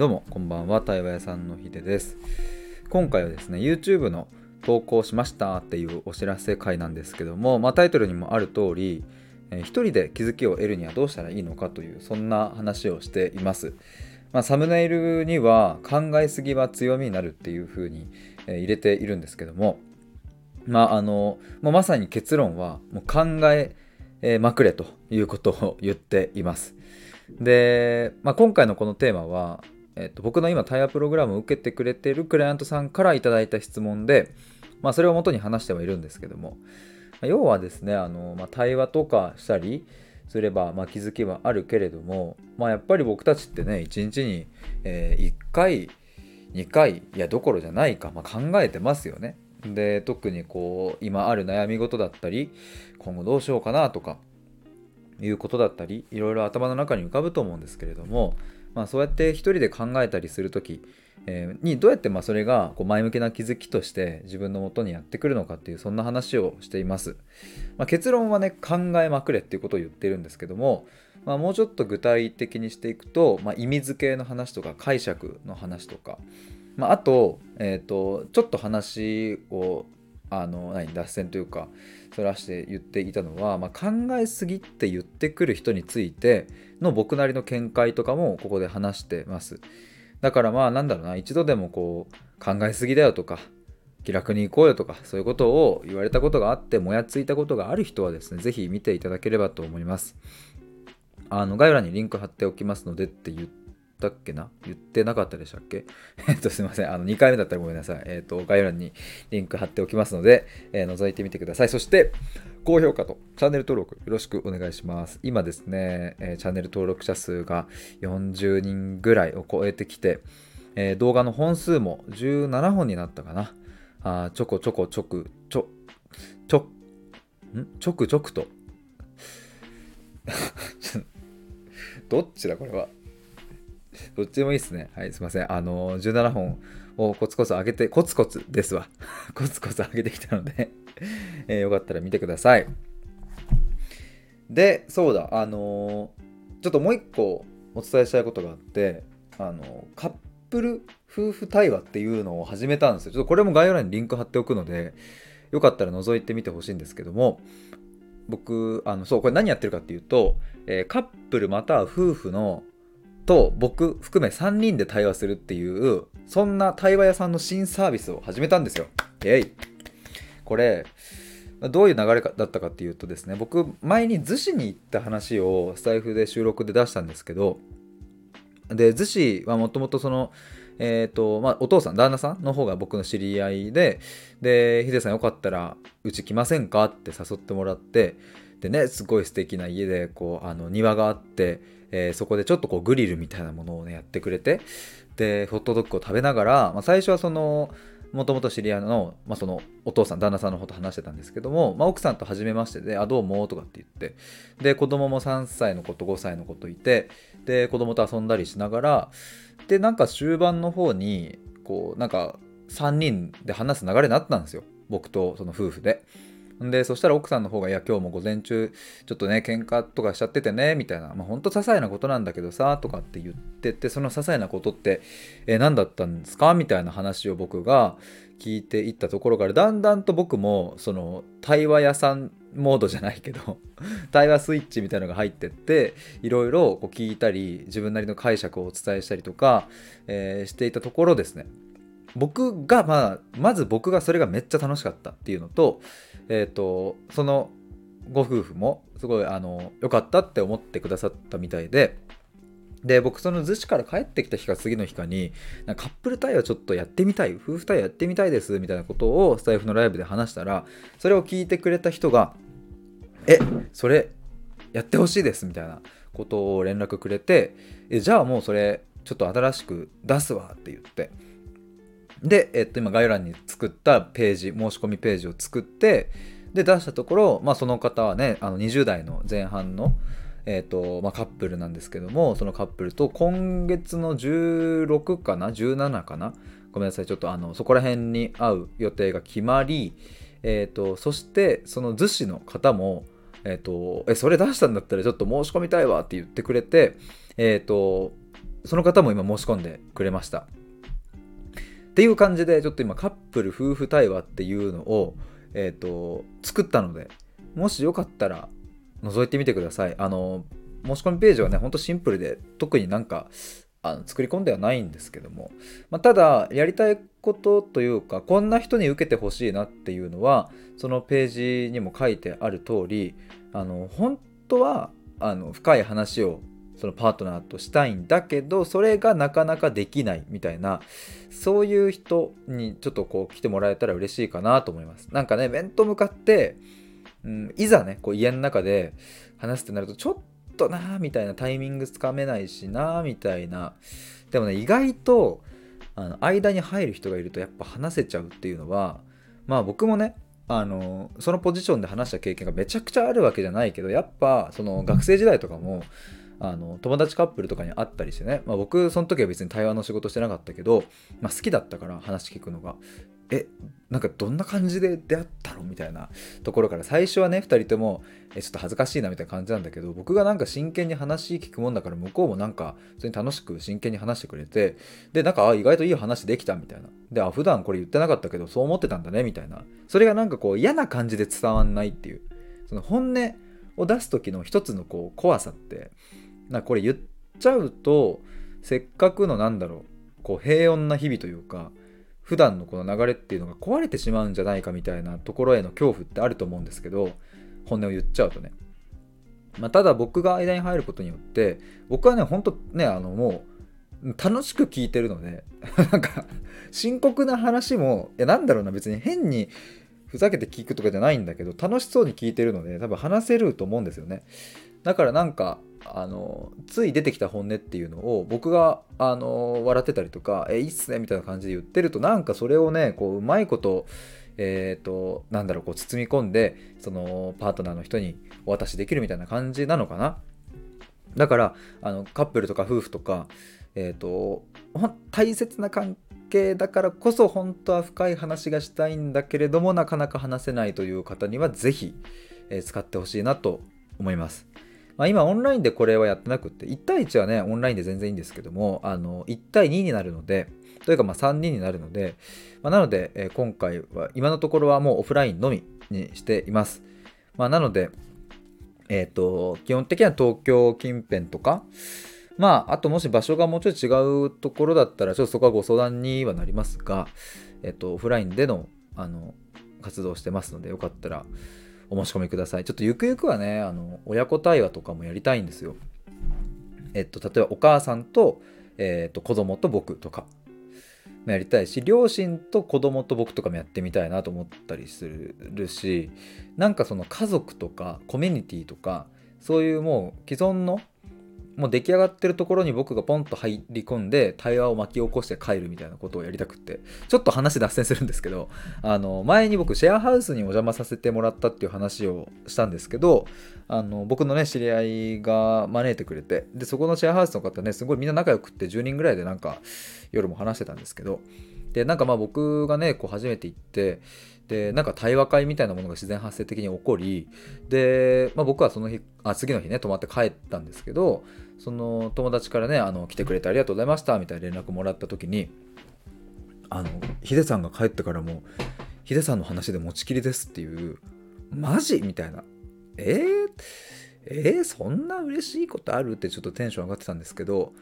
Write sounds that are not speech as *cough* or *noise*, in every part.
どうもこんばんは対話屋さんのひでです。今回はですね YouTube の投稿しましたっていうお知らせ会なんですけども、まあ、タイトルにもある通り、えー、一人で気づきを得るにはどうしたらいいのかというそんな話をしています、まあ、サムネイルには考えすぎは強みになるっていう風に、えー、入れているんですけどもまああのもうまさに結論はもう考えまくれということを言っています。で、まあ、今回のこのテーマは、えっと、僕の今対話プログラムを受けてくれてるクライアントさんから頂いた質問で、まあ、それを元に話してはいるんですけども、要はですねあの、まあ、対話とかしたりすれば、まあ、気づきはあるけれども、まあ、やっぱり僕たちってね一日に、えー、1回2回いやどころじゃないか、まあ、考えてますよね。で特にこう今ある悩み事だったり今後どうしようかなとかいうことだったりいろいろ頭の中に浮かぶと思うんですけれども、まあ、そうやって一人で考えたりする時、えー、にどうやってまあそれがこう前向きな気づきとして自分のもとにやってくるのかっていうそんな話をしています、まあ、結論はね考えまくれっていうことを言ってるんですけども、まあ、もうちょっと具体的にしていくと、まあ、意味付けの話とか解釈の話とか、まあ、あと,、えーとちょっと話をあの何脱線というかそらして言っていたのは、まあ、考えすぎって言ってくる人についての僕なりの見解とかもここで話してます。だからまあなんだろうな一度でもこう考えすぎだよとか気楽に行こうよとかそういうことを言われたことがあってもやついたことがある人はですね是非見ていただければと思います。あの概要欄にリンク貼っておきますのでって言っったっけな？言ってなかったでしたっけ？*laughs* えっと、すいません。あの、2回目だったらごめんなさい。えっと、概要欄にリンク貼っておきますので、えー、覗いてみてください。そして、高評価とチャンネル登録よろしくお願いします。今ですね、えー、チャンネル登録者数が40人ぐらいを超えてきて、えー、動画の本数も17本になったかな？あちょこちょこちょく、ちょ、ちょ、ん？ちょくちょくと。*laughs* どっちだこれは？*laughs* どっちでもいいですね。はい、すいません。あの、17本をコツコツ上げて、コツコツですわ。*laughs* コツコツ上げてきたので *laughs* えー、よかったら見てください。で、そうだ、あのー、ちょっともう一個お伝えしたいことがあって、あの、カップル夫婦対話っていうのを始めたんですよ。ちょっとこれも概要欄にリンク貼っておくので、よかったら覗いてみてほしいんですけども、僕、あの、そう、これ何やってるかっていうと、えー、カップルまたは夫婦のと僕含め3人で対話するっていうそんな対話屋さんの新サービスを始めたんですよ。えいこれどういう流れだったかっていうとですね僕前に逗子に行った話をスタイフで収録で出したんですけどで逗子はもともとそのえーとまあ、お父さん旦那さんの方が僕の知り合いででヒデさんよかったらうち来ませんかって誘ってもらってでねすごい素敵な家でこうあの庭があってえー、そこでちょっとこうグリルみたいなものをねやってくれてでホットドッグを食べながら、まあ、最初はそのもともと知り合いの,、まあ、そのお父さん旦那さんのこと話してたんですけども、まあ、奥さんと初めましてで「あどうも」とかって言ってで子供も3歳の子と5歳の子といてで子供と遊んだりしながらでなんか終盤の方にこうなんか3人で話す流れになったんですよ僕とその夫婦で。でそしたら奥さんの方が「いや今日も午前中ちょっとね喧嘩とかしちゃっててね」みたいな「まあ、ほんと些細なことなんだけどさ」とかって言っててその些細なことってえ何だったんですか？みたいな話を僕が聞いていったところからだんだんと僕もその対話屋さんモードじゃないけど *laughs* 対話スイッチみたいなのが入ってっていろいろ聞いたり自分なりの解釈をお伝えしたりとか、えー、していたところですね。僕がまあまず僕がそれがめっちゃ楽しかったっていうのとえっ、とそのご夫婦もすごいあの良かったって思ってくださったみたいでで僕その逗子から帰ってきた日か次の日かにカップル対話ちょっとやってみたい夫婦対話やってみたいですみたいなことをスタイフのライブで話したらそれを聞いてくれた人がえそれやってほしいですみたいなことを連絡くれてじゃあもうそれちょっと新しく出すわって言ってで、えっと、今概要欄に作ったページ申し込みページを作ってで出したところ、まあ、その方はねあの20代の前半の、えっとまあ、カップルなんですけどもそのカップルと今月の16かな17かなごめんなさいちょっとあのそこら辺に会う予定が決まり、えっとそしてその逗子の方もえっとえそれ出したんだったらちょっと申し込みたいわって言ってくれてえっとその方も今申し込んでくれました。っていう感じでちょっと今カップル夫婦対話っていうのを、えーと、作ったのでもしよかったら覗いてみてください。あの申し込みページはねほんとシンプルで特になんかあの作り込んではないんですけども、まあ、ただやりたいことというかこんな人に受けてほしいなっていうのはそのページにも書いてある通りあの本当はあの深い話をそのパートナーとしたいんだけどそれがなかなかできないみたいなそういう人にちょっとこう来てもらえたら嬉しいかなと思います。なんかね面と向かって、うん、いざねこう家の中で話すってなるとちょっとなーみたいなタイミングつかめないしなーみたいな。でもね意外とあの間に入る人がいるとやっぱ話せちゃうっていうのはまあ僕もねあのそのポジションで話した経験がめちゃくちゃあるわけじゃないけどやっぱその学生時代とかもあの友達カップルとかに会ったりしてね、まあ、僕その時は別に対話の仕事してなかったけど、まあ、好きだったから話聞くのが。えなんかどんな感じで出会ったの？みたいなところから最初はね2人ともえちょっと恥ずかしいなみたいな感じなんだけど僕がなんか真剣に話聞くもんだから向こうもなんか普通に楽しく真剣に話してくれてでなんかあ意外といい話できたみたいな。であ普段これ言ってなかったけどそう思ってたんだねみたいな。それがなんかこう嫌な感じで伝わんないっていう。その本音を出す時の一つのこう怖さってなこれ言っちゃうとせっかくのなんだろうこう平穏な日々というか普段のこの流れっていうのが壊れてしまうんじゃないかみたいなところへの恐怖ってあると思うんですけど本音を言っちゃうとね、まあ、ただ僕が間に入ることによって僕はねほんとねあのもう楽しく聞いてるので *laughs* なんか深刻な話もいやなんだろうな別に変にふざけて聞くとかじゃないんだけど楽しそうに聞いてるので多分話せると思うんですよね。だからなんかあのつい出てきた本音っていうのを僕があの笑ってたりとか「えいいっすね」みたいな感じで言ってるとなんかそれをねこううまいことえ、ー、となんだろうこう包み込んでそのパートナーの人にお渡しできるみたいな感じなのかなだからあのカップルとか夫婦とかえ、ー、と大切な関係だからこそ本当は深い話がしたいんだけれどもなかなか話せないという方には是非、使ってほしいなと思います。まあ、今オンラインでこれはやってなくって1対1はねオンラインで全然いいんですけどもあの1対2になるのでというかまあ3人になるので、まあ、なので、え、今回は今のところはもうオフラインのみにしています、まあ、なのでえっ、ー、と基本的には東京近辺とかまああともし場所がもうちょい違うところだったらちょっとそこはご相談にはなりますがえっ、とオフラインでのあの活動してますのでよかったらお申し込みください。ちょっとゆくゆくはね、あの親子対話とかもやりたいんですよ。えっと、例えばお母さんと,、えっと子供と僕とかもやりたいし、両親と子供と僕とかもやってみたいなと思ったりするし、なんかその家族とかコミュニティとか、そういうもう既存のもう出来上がってるところに僕がポンと入り込んで対話を巻き起こして帰るみたいなことをやりたくって。ちょっと話脱線するんですけどあの前に僕シェアハウスにお邪魔させてもらったっていう話をしたんですけどあの僕のね知り合いが招いてくれてでそこのシェアハウスの方ねすごいみんな仲良くって10人ぐらいでなんか夜も話してたんですけどでなんかまあ僕がねこう初めて行ってでなんか対話会みたいなものが自然発生的に起こりで、まあ、僕はその日あ次の日ね泊まって帰ったんですけどその友達からねあの来てくれてありがとうございましたみたいな連絡もらった時にあのヒデさんが帰ってからもヒデさんの話で持ちきりですっていうマジ？みたいな。えー、えー、そんな嬉しいことある？ってちょっとテンション上がってたんですけど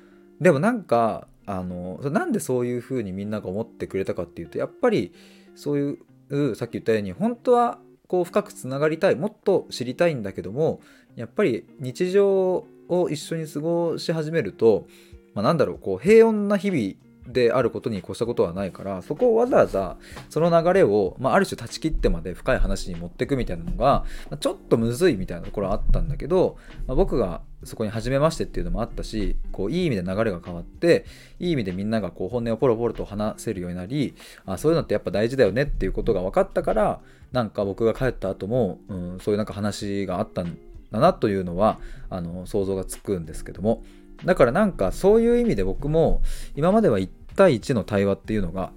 でもなんかあのなんでそういう風にみんなが思ってくれたかっていうとやっぱりそういうさっき言ったように本当はこう深くつながりたいもっと知りたいんだけどもやっぱり日常を一緒に過ごし始めると、まあ、なんだろうこう平穏な日々であることに越したことはないからそこをわざわざその流れを、まあ、ある種断ち切ってまで深い話に持っていくみたいなのが、まあ、ちょっとむずいみたいなところはあったんだけど、まあ、僕がそこに初めましてっていうのもあったしこういい意味で流れが変わっていい意味でみんながこう本音をポロポロと話せるようになりあそういうのってやっぱ大事だよねっていうことが分かったからなんか僕が帰った後も、うん、そういうなんか話があったんだなというのはあの想像がつくんですけどもだからなんかそういう意味で僕も今までは1対1の対話っていうのが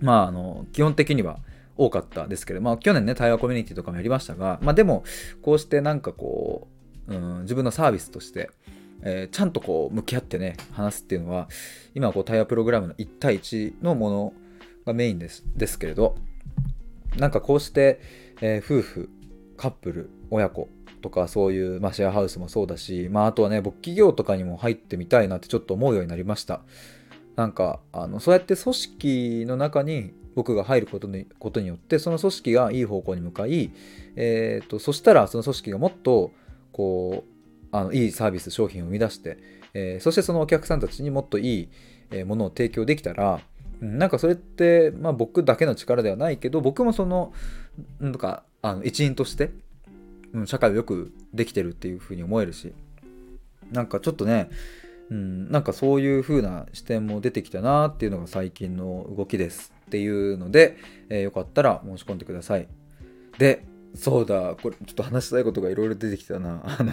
まああの基本的には多かったですけど、まあ、去年ね対話コミュニティとかもやりましたが、まあ、でもこうしてなんかこう、うん、自分のサービスとしてえー、ちゃんとこう向き合ってね話すっていうのは今こう対話プログラムの1対1のものがメインですですけれどなんかこうして、えー、夫婦カップル親子とかそういう、まあ、シェアハウスもそうだし、まあ、あとはね僕企業とかにも入ってみたいなってちょっと思うようになりました。なんかあのそうやって組織の中に僕が入ることにことによってその組織がいい方向に向かい、えーと、そしたらその組織がもっとこうあのいいサービス商品を生み出して、えー、そしてそのお客さんたちにもっといいものを提供できたらなんかそれって、まあ、僕だけの力ではないけど僕もそのなんかあの一員として、うん、社会をよくできてるっていうふうに思えるし。なんかちょっとね、うん、なんかそういう風な視点も出てきたなっていうのが最近の動きですっていうので、えー、よかったら申し込んでください。でそうだこれちょっと話したいことがいろいろ出てきたな。*laughs* あの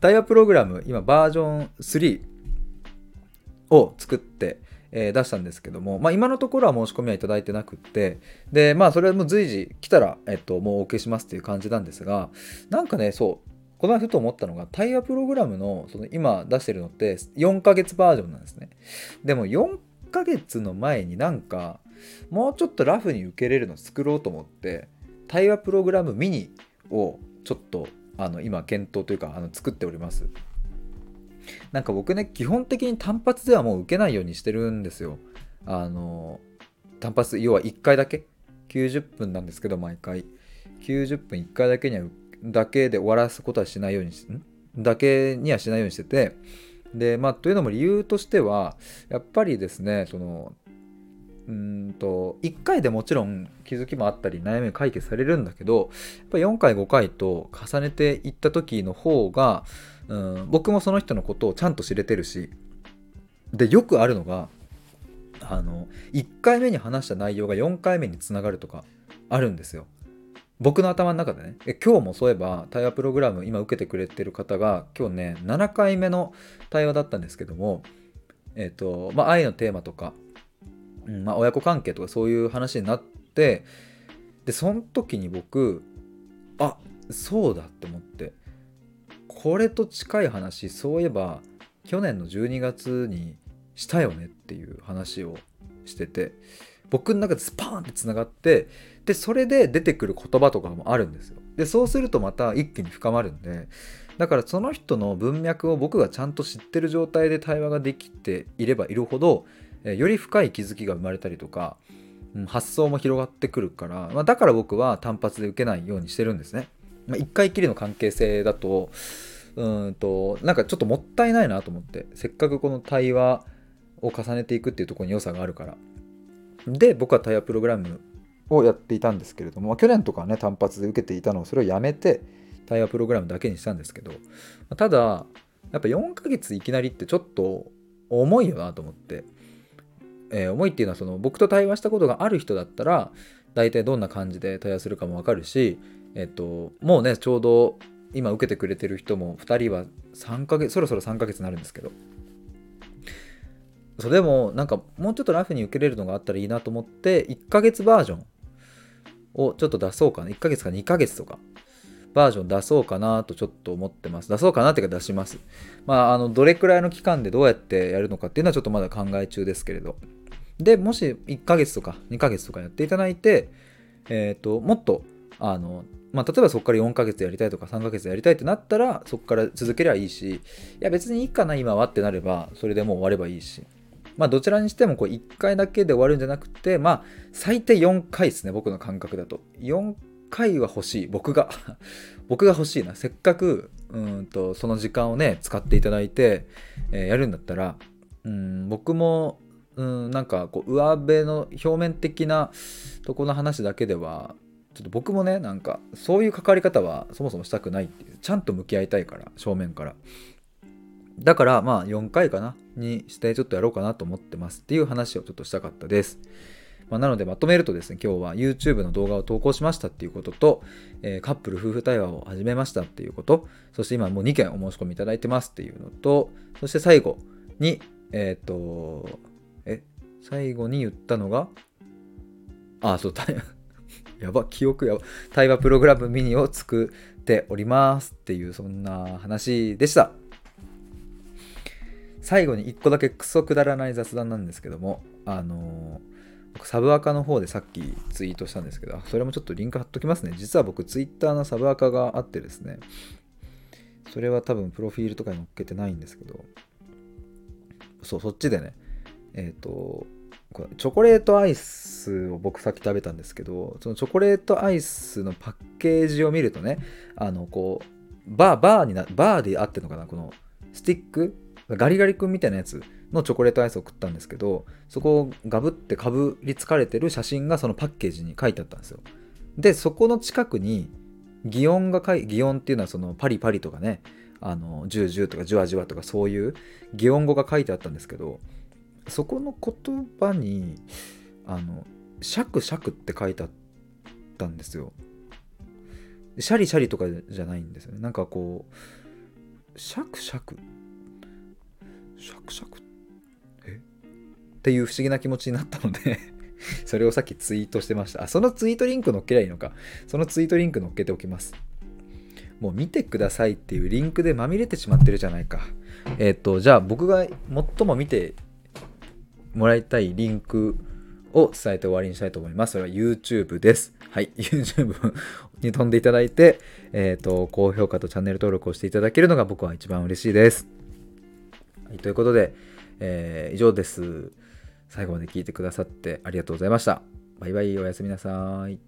対話プログラム今バージョン3を作ってえー、出したんですけども、まあ、今のところは申し込みはいただいてなくって、で、まあ、それも随時来たら、えっと、もうお受けしますっていう感じなんですが、なんかね、そう、この前ふと思ったのが、対話プログラムの、その今出してるのって4ヶ月バージョンなんですね。でも4ヶ月の前になんか、もうちょっとラフに受けれるの作ろうと思って、対話プログラムミニをちょっとあの今検討というかあの作っております。なんか僕ね基本的に単発ではもう受けないようにしてるんですよ。あの単発要は1回だけ。90分なんですけど毎回。90分1回だけにはだけで終わらすことはしないようにしん？だけにはしないようにしてて。でまあというのも理由としてはやっぱりですねそのうんと1回でもちろん気づきもあったり悩み解決されるんだけどやっぱ4回5回と重ねていった時の方がうん。僕もその人のことをちゃんと知れてるし。でよくあるのがあの1回目に話した内容が4回目につながるとかあるんですよ。僕の頭の中でね。今日もそういえば対話プログラム今受けてくれてる方が今日ね7回目の対話だったんですけどもえっ、ー、とまあ愛のテーマとか、うんまあ、親子関係とかそういう話になってでその時に僕あそうだって思って。これと近い話そういえば去年の12月にしたよねっていう話をしてて僕の中でスパーンってつながってでそれで出てくる言葉とかもあるんですよでそうするとまた一気に深まるんでだからその人の文脈を僕がちゃんと知ってる状態で対話ができていればいるほどより深い気づきが生まれたりとか発想も広がってくるから、まあ、だから僕は単発で受けないようにしてるんですね。まあ、1回きりの関係性だとうんとなんかちょっともったいないなと思ってせっかくこの対話を重ねていくっていうところに良さがあるから。で僕は対話プログラムをやっていたんですけれども去年とかね単発で受けていたのをそれをやめて対話プログラムだけにしたんですけどただやっぱ4ヶ月いきなりってちょっと重いよなと思って、えー、重いっていうのはその僕と対話したことがある人だったら大体どんな感じで対話するかもわかるしえっともうねちょうど今受けてくれてる人も2人は3ヶ月そろそろ3ヶ月になるんですけど。それでもなんかもうちょっとラフに受けれるのがあったらいいなと思って1ヶ月バージョンをちょっと出そうかな。1ヶ月か2ヶ月とかバージョン出そうかなとちょっと思ってます。出そうかなっていうか出します。まああのどれくらいの期間でどうやってやるのかっていうのはちょっとまだ考え中ですけれど。でもし1ヶ月とか2ヶ月とかやっていただいてえっ、ー、ともっとあのまあ、例えばそこから4ヶ月やりたいとか3ヶ月やりたいってなったらそこから続ければいいしいや別にいいかな今はってなればそれでもう終わればいいし。まあどちらにしてもこう1回だけで終わるんじゃなくてまあ最低4回ですね僕の感覚だと。4回は欲しい僕が。*laughs* 僕が欲しいな。せっかくうんとその時間をね使っていただいて、えー、やるんだったらうん僕もうんなんかこう上辺の表面的なとこの話だけではちょっと僕もねなんかそういう関わり方はそもそもしたくないっていうちゃんと向き合いたいから正面から。だからまあ4回かなにしてちょっとやろうかなと思ってますっていう話をちょっとしたかったです、まあ、なのでまとめるとですね今日は YouTube の動画を投稿しましたっていうことと、えー、カップル夫婦対話を始めましたっていうこと。そして今もう2件お申し込みいただいてますっていうのとそして最後にえっ、とえ最後に言ったのがあそうやば、記憶やば。対話プログラムミニを作っておりますっていう、そんな話でした。最後に1個だけクソくだらない雑談なんですけどもあのー僕サブアカの方でさっきツイートしたんですけどそれもちょっとリンク貼っときますね実は僕ツイッターのサブアカがあってですねそれは多分プロフィールとかに載っけてないんですけどそうそっちでねえっ、ー、とチョコレートアイスを僕さっき食べたんですけどそのチョコレートアイスのパッケージを見るとねあのこうバーバーになバーであってるのかなこのスティックガリガリ君みたいなやつのチョコレートアイスを食ったんですけどそこをガブってかぶりつかれてる写真がそのパッケージに書いてあったんですよ。でそこの近くに擬音が書い擬音っていうのはそのパリパリとかねあのジュージューとかジュワジュワとかそういう擬音語が書いてあったんですけどそこの言葉にあのシャクシャクって書いてあったんですよ。シャリシャリとかじゃないんですよね。なんかこうシャクシャク。シャクシャク。え？っていう不思議な気持ちになったので *laughs* それをさっきツイートしてました。あそのツイートリンク乗っけりゃいいのか。そのツイートリンク乗っけておきます。もう見てくださいっていうリンクでまみれてしまってるじゃないか。えっ、ー、とじゃあ僕が最も見てもらいたいリンクを伝えて終わりにしたいと思います。それは YouTube です。はい。*laughs* YouTube に飛んでいただいて、えっ、ー、と、高評価とチャンネル登録をしていただけるのが僕は一番嬉しいです。はい。ということで、えー、以上です。最後まで聞いてくださってありがとうございました。バイバイ、おやすみなさい。